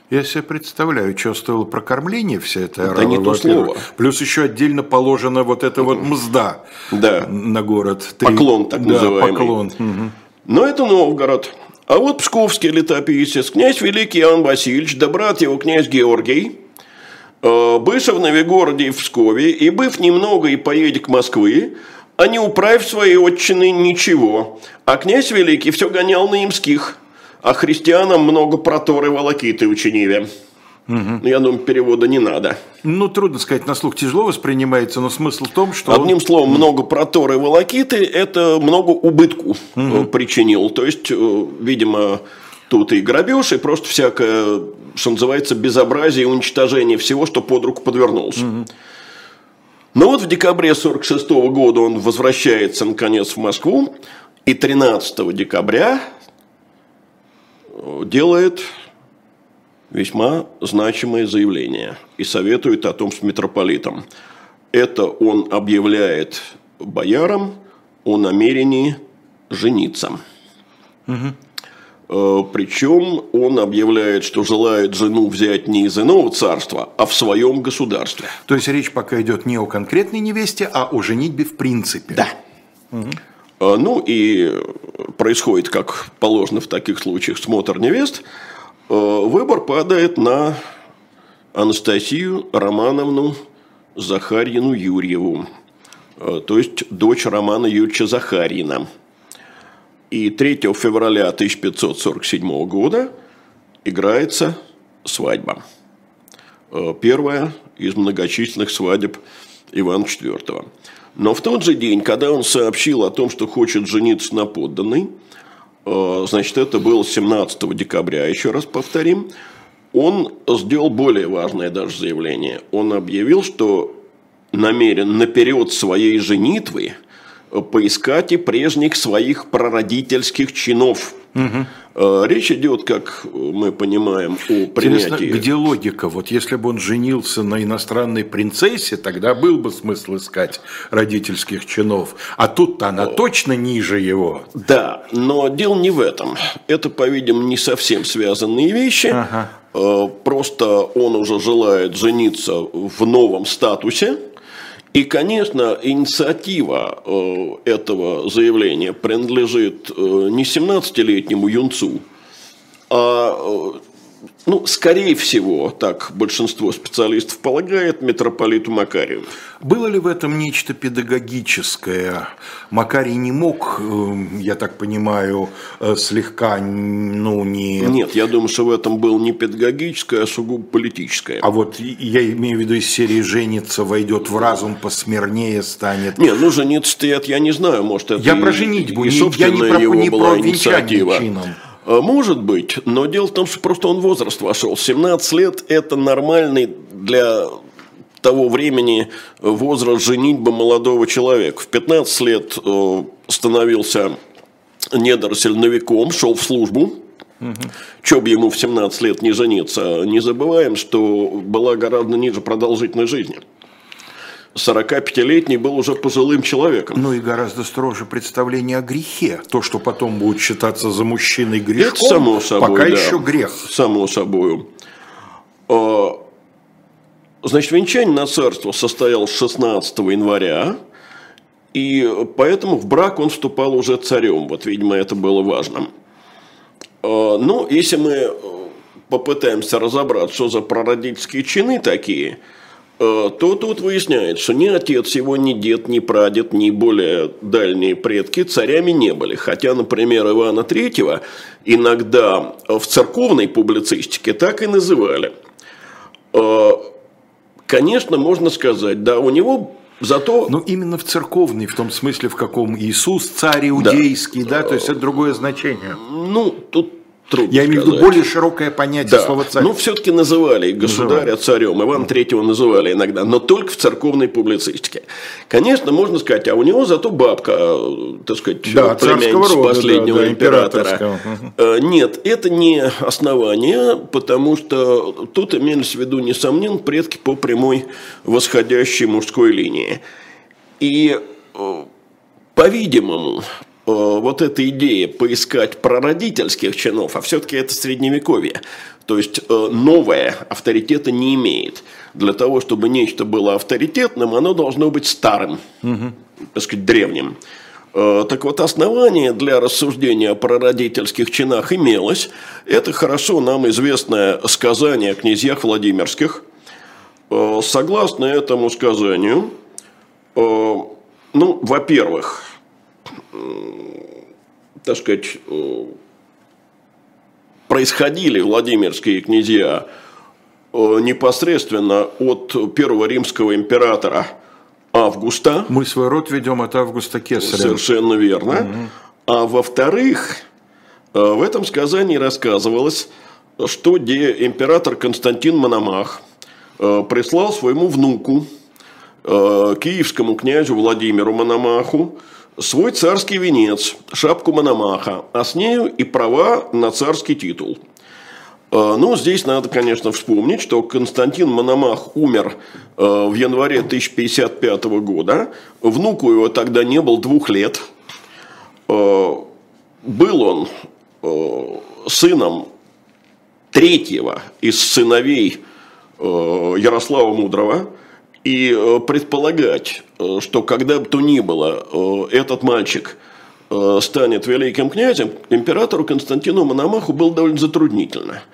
Я себе представляю, что стоило прокормление вся эта орава, не то слово. Плюс еще отдельно положена вот эта вот мзда Да. на город. Поклон так да, называемый. поклон. Мгм. Но это Новгород. А вот псковский летописец, князь Великий Иоанн Васильевич, да брат его князь Георгий, э, быша в Новегороде и в Пскове, и быв немного и поедет к Москвы, а не управь своей отчины ничего. А князь Великий все гонял на имских, а христианам много проторы волокиты учиниве. Ну, я думаю, перевода не надо. Ну, трудно сказать, на слух тяжело воспринимается, но смысл в том, что... Одним словом, много проторы и волокиты – это много убытку э, причинил. То есть, э, видимо, тут и грабеж, и просто всякое, что называется, безобразие и уничтожение всего, что под руку подвернулось. Но вот в декабре 46 года он возвращается, наконец, в Москву, и 13 декабря э, делает весьма значимое заявление и советует о том с митрополитом. Это он объявляет боярам о намерении жениться. Угу. Причем он объявляет, что желает жену взять не из иного царства, а в своем государстве. То есть речь пока идет не о конкретной невесте, а о женитьбе в принципе. Да. Угу. Ну и происходит, как положено в таких случаях, смотр невест. Э, выбор падает на Анастасию Романовну Захарьину Юрьеву, э, то есть дочь Романа Юрьевича Захарьина. И 3 февраля 1547 года играется свадьба. Э, первая из многочисленных свадеб Ивана IV. Но в тот же день, когда он сообщил о том, что хочет жениться на подданной, значит, это было 17 декабря, еще раз повторим, он сделал более важное даже заявление. Он объявил, что намерен наперед своей женитвы поискать и прежних своих прародительских чинов. Угу. Речь идет, как мы понимаем, о принятии... Интересно, где логика? Вот если бы он женился на иностранной принцессе, тогда был бы смысл искать родительских чинов. А тут-то она точно ниже его. Да, но дело не в этом. Это, по-видимому, не совсем связанные вещи. Ага. Э, просто он уже желает жениться в новом статусе. И, конечно, инициатива э, этого заявления принадлежит э, не 17-летнему юнцу, а ну, скорее всего, так большинство специалистов полагает, митрополиту Макарию. Было ли в этом нечто педагогическое? Макарий не мог, эм, я так понимаю, э, слегка, ну, не... Нет, я думаю, что в этом было не педагогическое, а сугубо политическое. А вот я имею в виду из серии «Женится», войдет в разум, посмирнее станет. Не, ну, жениться-то я не знаю, может, это Я и, про женитьбу, и, и я не про, не про венчание чином. Э, может быть, но дело в том, что просто он возраст вошел. 17 лет – это нормальный для того времени возраст женитьбы молодого человека. В 15 лет э, становился недоросль новиком, шел в службу. Угу. Че бы ему в 17 лет не жениться. Не забываем, что была гораздо ниже продолжительной жизни. 45-летний был уже пожилым человеком. Ну и гораздо строже представление о грехе. То, что потом будет считаться за мужчиной грехом, Это само собой, пока да. еще грех. Само собой. А, значит, венчание на царство состоялось 16 января, и поэтому в брак он вступал уже царем. Вот, видимо, это было важно. А, ну, если мы попытаемся разобрать, что за прародительские чины такие – Э, то тут выясняется, что ни отец его, ни дед, ни прадед, ни более дальние предки царями не были. Хотя, например, Ивана III иногда в церковной публицистике так и называли. Э, конечно, можно сказать, да, у него Зато... Ну, именно в церковный, в том смысле, в каком Иисус царь иудейский, да, да то есть это другое значение. Ну, тут Трудно Я имею в виду более широкое понятие да. слова царь. Ну, все-таки называли государя называли. царем. Иван Третьего называли иногда, но только в церковной публицистике. Конечно, можно сказать, а у него зато бабка, так сказать, да, племянница рода, последнего да, да, императора. Угу. Нет, это не основание, потому что тут имелись в виду, несомненно, предки по прямой восходящей мужской линии. И, э, по-видимому, Э, вот эта идея поискать прародительских чинов, а все-таки это средневековье, то есть э, новое авторитета не имеет. Для того, чтобы нечто было авторитетным, оно должно быть старым, угу. так сказать, древним. Э, так вот, основание для рассуждения о прародительских чинах имелось. Это хорошо нам известное сказание о князьях Владимирских. Согласно этому сказанию, ну, во-первых, так сказать, э, происходили Владимирские князья э, непосредственно от первого римского императора Августа. Мы свой род ведем от Августа Кесаря. Совершенно верно. Угу. А во-вторых, э, в этом сказании рассказывалось, что где император Константин Мономах прислал своему внуку, киевскому князю Владимиру Мономаху, свой царский венец, шапку Мономаха, а с нею и права на царский титул. Ну, здесь надо, конечно, вспомнить, что Константин Мономах умер в январе 1055 года. Внуку его тогда не был двух лет. Был он сыном третьего из сыновей Ярослава Мудрого. И предполагать, что когда бы то ни было, этот мальчик станет великим князем, императору Константину Мономаху было довольно затруднительно.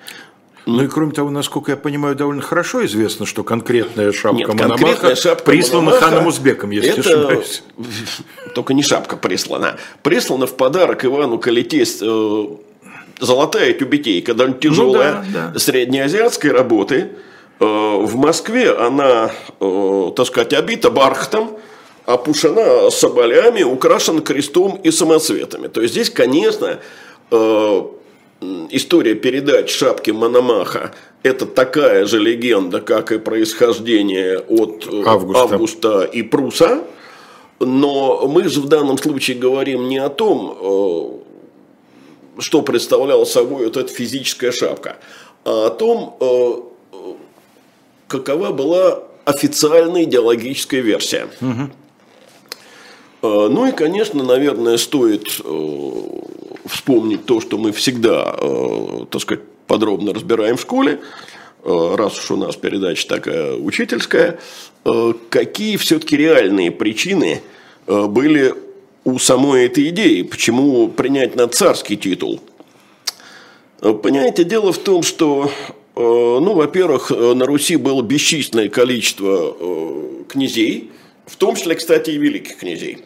Ну и кроме того, насколько я понимаю, довольно хорошо известно, что конкретная шапка Нет, Мономаха шапка прислана Мономаха, ханом Узбеком, если это... ошибаюсь. (laughs) Только не шапка прислана. Прислана в подарок Ивану Калите э, золотая тюбетейка, довольно тяжелая, ну, да, да. среднеазиатской работы. Э, в Москве она, э, так сказать, обита бархатом, опушена соболями, украшена крестом и самоцветами. То есть здесь, конечно, э, история передач шапки Мономаха – это такая же легенда, как и происхождение от Августа, Августа и Пруса. Но мы же в данном случае говорим не о том, что представляла собой вот эта физическая шапка, а о том, какова была официальная идеологическая версия. Угу. Ну и, конечно, наверное, стоит э, вспомнить то, что мы всегда, э, так сказать, подробно разбираем в школе, э, раз уж у нас передача такая учительская, какие все-таки реальные причины были у самой этой идеи, почему принять на царский титул. Понимаете, дело в том, что ну, во-первых, э, на Руси было бесчисленное количество э, князей, в том числе, кстати, и великих князей,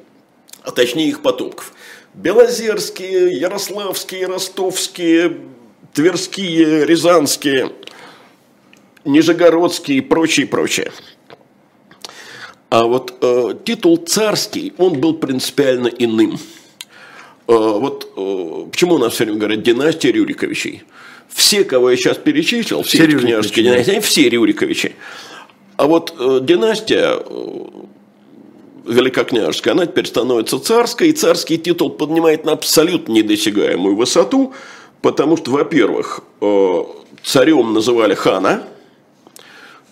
а точнее их потомков. Белозерские, Ярославские, Ростовские, Тверские, Рязанские, Нижегородские и прочее, прочее. А вот э, титул царский, он был принципиально иным. Э, вот э, почему у нас все время говорят династия Рюриковичей? все, кого я сейчас перечислил, все, все княжеские династии, они все Рюриковичи. А вот э, династия э, великокняжеская, она теперь становится царской, и царский титул поднимает на абсолютно недосягаемую высоту, потому что, во-первых, э, царем называли хана,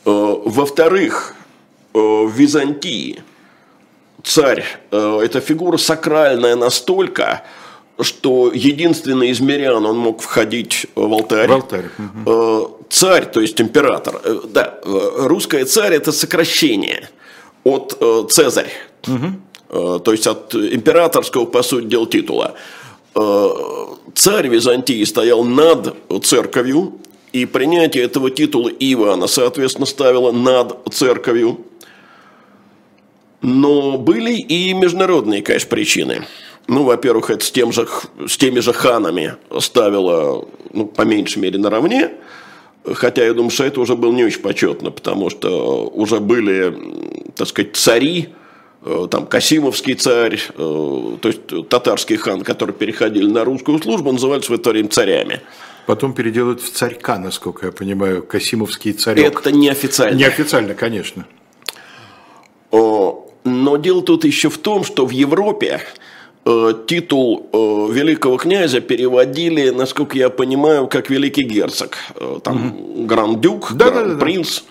э, во-вторых, э, в Византии царь э, – это фигура сакральная настолько, что единственный из мирян он мог входить в алтарь. В алтарь. Угу. Царь, то есть император. Э, да, русское царь это сокращение от Цезарь. Угу. То есть от императорского, по сути дела, титула. Царь Византии стоял над церковью, и принятие этого титула Ивана, соответственно, ставило над церковью. Но были и международные, конечно, причины. Ну, во-первых, это с, тем же, с теми же ханами ставило, ну, по меньшей мере, наравне. Хотя я думаю, что это уже было не очень почетно, потому что уже были, так сказать, цари, э, там Касимовский царь, э, то есть татарский хан, которые переходили на русскую службу, назывались в это время царями. Потом переделают в царька, насколько я понимаю, Касимовский царек. Это неофициально. Неофициально, конечно. Но дело тут еще в том, что в Европе Э, титул э, великого князя переводили, насколько я понимаю, как великий герцог. Э, там угу. гранд-дюк, да, гранд-принц.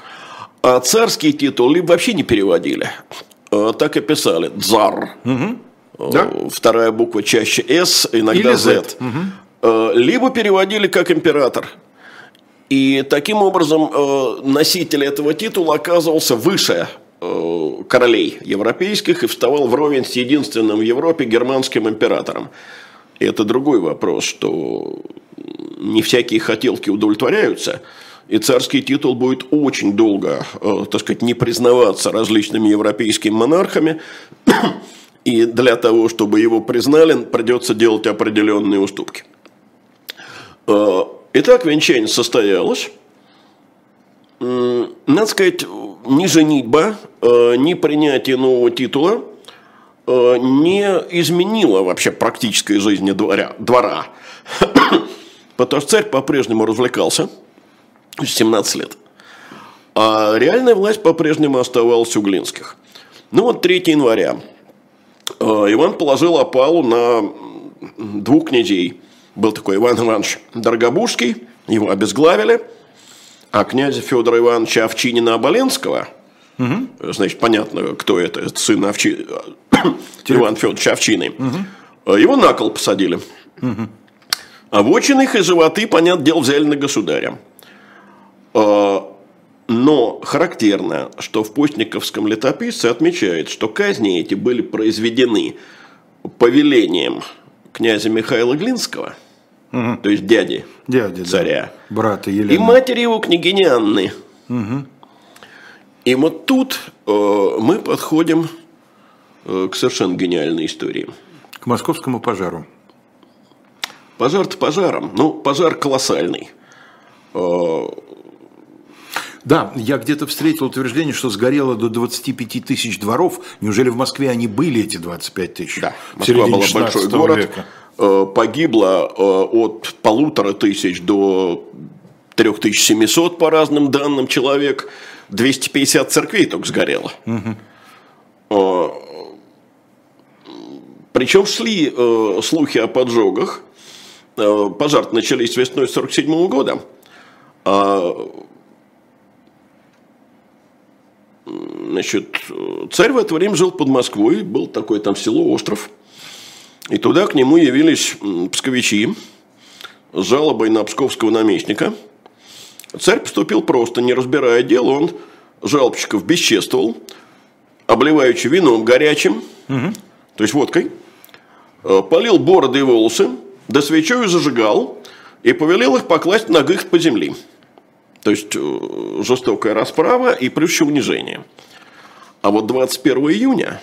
А царский титул либо вообще не переводили. Так и писали. Дзар. Угу. Да? Вторая буква чаще С, иногда Или Z. Z. Угу. Либо переводили как император. И таким образом носитель этого титула оказывался выше королей европейских и вставал вровень с единственным в Европе германским императором. И это другой вопрос, что не всякие хотелки удовлетворяются, и царский титул будет очень долго, э, так сказать, не признаваться различными европейскими монархами, и для того, чтобы его признали, придется делать определенные уступки. Э, итак, венчание состоялось. Надо сказать, ни женитьба, э, ни принятие нового титула э, не изменило вообще практической жизни дворя, двора. (coughs) Потому что царь по-прежнему развлекался 17 лет. А реальная власть по-прежнему оставалась у Глинских. Ну вот 3 января э, Иван положил опалу на двух князей. Был такой Иван Иванович Дорогобужский его обезглавили, а князя Федора Ивановича Овчинина-Оболенского, угу. значит, понятно, кто это, это сын Овчи... (coughs) Иван Федорович Овчины, угу. его на кол посадили. Угу. А вочиных и животы, понятное дело, взяли на государя. А, но характерно, что в Постниковском летописце отмечает, что казни эти были произведены повелением князя Михаила Глинского, угу. то есть дяди, дяди царя, да. брата Елены. и матери его княгини Анны. Угу. И вот тут э, мы подходим э, к совершенно гениальной истории. К московскому пожару. Пожар-то пожаром. Ну, пожар колоссальный. Э, да, я где-то встретил утверждение, что сгорело до 25 тысяч дворов. Неужели в Москве они были, эти 25 тысяч? Да, Москва была большой город. Века. Э, погибло э, от полутора тысяч до 3700 по разным данным человек. 250 церквей только сгорело. Угу. Причем шли слухи о поджогах. Пожар начались весной 47 года. А Значит, царь в это время жил под Москвой, был такое там село Остров. И туда к нему явились псковичи с жалобой на псковского наместника. Царь поступил просто, не разбирая дело, он жалобщиков бесчествовал, обливаючи вином горячим, угу. то есть водкой, э, полил бороды и волосы, да свечою зажигал и повелел их покласть ногих по земли. То есть э, жестокая расправа и плюс унижение. А вот 21 июня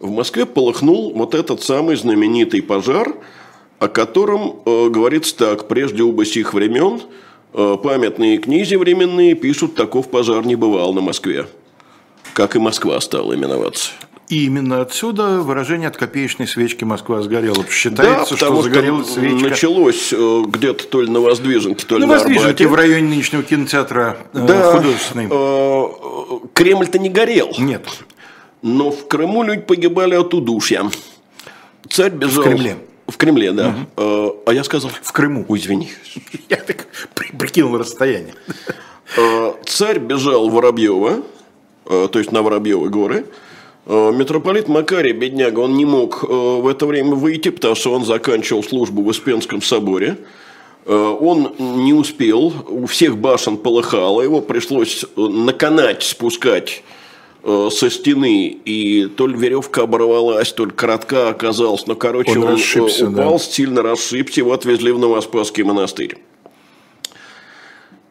в Москве полыхнул вот этот самый знаменитый пожар, о котором э, говорится так, прежде оба сих времен э, памятные книзи временные пишут, таков пожар не бывал на Москве, как и Москва стала именоваться. И именно отсюда выражение от копеечной свечки Москва сгорела. Считается, да, что загорелась свечка. началось э, где-то то ли на Воздвиженке, то ли на, на Воздвиженке, в районе нынешнего кинотеатра э, да, художественный. Э, Кремль-то не горел. Нет. Но в Крыму люди погибали от удушья. Царь бежал. В Кремле. В Кремле, да. Угу. А я сказал... В Крыму. Ой, извини. (laughs) Я так прикинул расстояние. Царь бежал в Воробьево, то есть на Воробьевы горы. Э, митрополит Макарий, бедняга, он не мог э, в это время выйти, потому что он заканчивал службу в Успенском соборе. Э, он не успел, у всех башен полыхало, его пришлось на канате спускать со стены, и то ли веревка оборвалась, то ли коротка оказалась, но, короче, он, он упал, да. сильно расшибся, его отвезли в Новоспасский монастырь.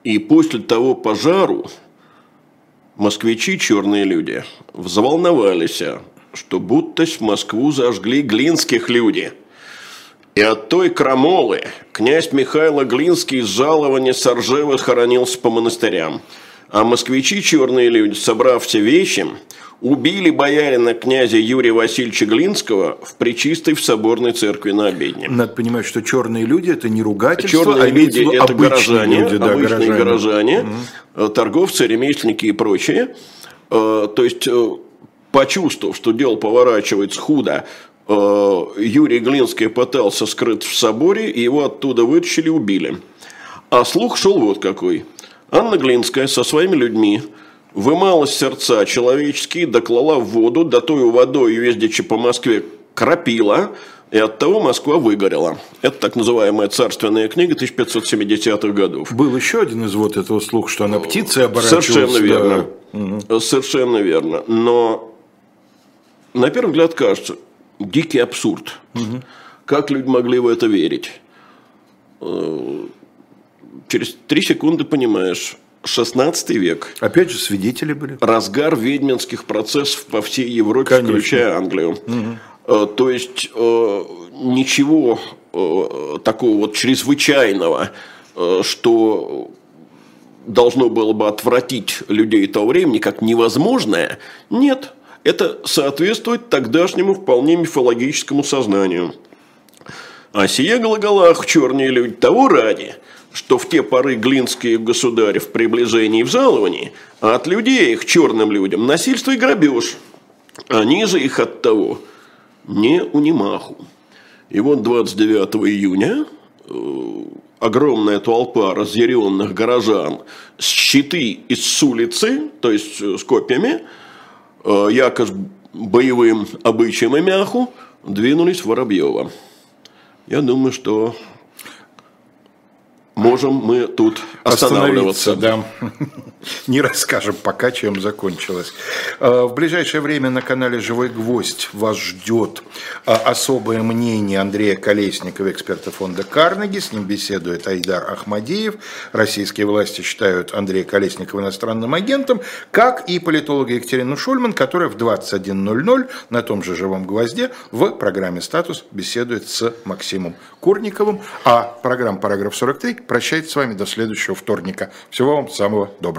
И после того пожару, Москвичи, черные люди, взволновались, что будто в Москву зажгли глинских люди. И от той крамолы князь Михайло Глинский из жалования Соржевы хоронился по монастырям. А москвичи, черные люди, собрав все вещи, убили боярина князя Юрия Васильевича Глинского в Пречистой в соборной церкви на обедне. Надо понимать, что черные люди это не ругательство, черные а люди это горожане, люди, да, обычные горожане, горожане угу. торговцы, ремесленники и прочие. Э, то есть, э, почувствовав, что дело поворачивается худо, Юрий Глинский пытался скрыть в соборе, и его оттуда вытащили и убили. А слух шел вот какой. Анна Глинская со своими людьми вымала сердца человеческие, доклала в воду, да тою водой, ездячи по Москве, крапила, и от того Москва выгорела. Это так называемая царственная книга 1570-х годов. Был еще один извод этого слуха, что она птицы оборачивалась. Совершенно верно. Да. Совершенно верно. Но на первый взгляд кажется, дикий абсурд. Угу. Как люди могли в это верить? Через три секунды понимаешь, 16 век. Опять же, свидетели были. Разгар ведьминских процессов по всей Европе, Конечно. включая Англию. Угу. То есть, э, ничего э, такого вот чрезвычайного, что должно было бы отвратить людей того времени, как невозможное, нет. Это соответствует тогдашнему вполне мифологическому сознанию. А сие глаголах черные люди того ради – что в те поры глинские государи в приближении и в жаловании, а от людей их, черным людям, насильство и грабеж. Они же их от того не унимаху. И вот 29 июня э, огромная толпа разъяренных горожан с щиты и с улицы, то есть с копьями, якобы боевым обычаем и мяху, двинулись в Воробьево. Я думаю, что можем мы тут останавливаться. Да. (laughs) Не расскажем пока, чем закончилось. А, в ближайшее время на канале «Живой гвоздь» вас ждет а, особое мнение Андрея Колесникова, эксперта фонда «Карнеги». С ним беседует Айдар Ахмадиев. Российские власти считают Андрея Колесникова иностранным агентом, как и политолога Екатерину Шульман, которая в 21.00 на том же «Живом гвозде» в программе «Статус» беседует с Максимом Курниковым. А программа «Параграф 43» прощается с вами до следующего вторника. Всего вам самого доброго.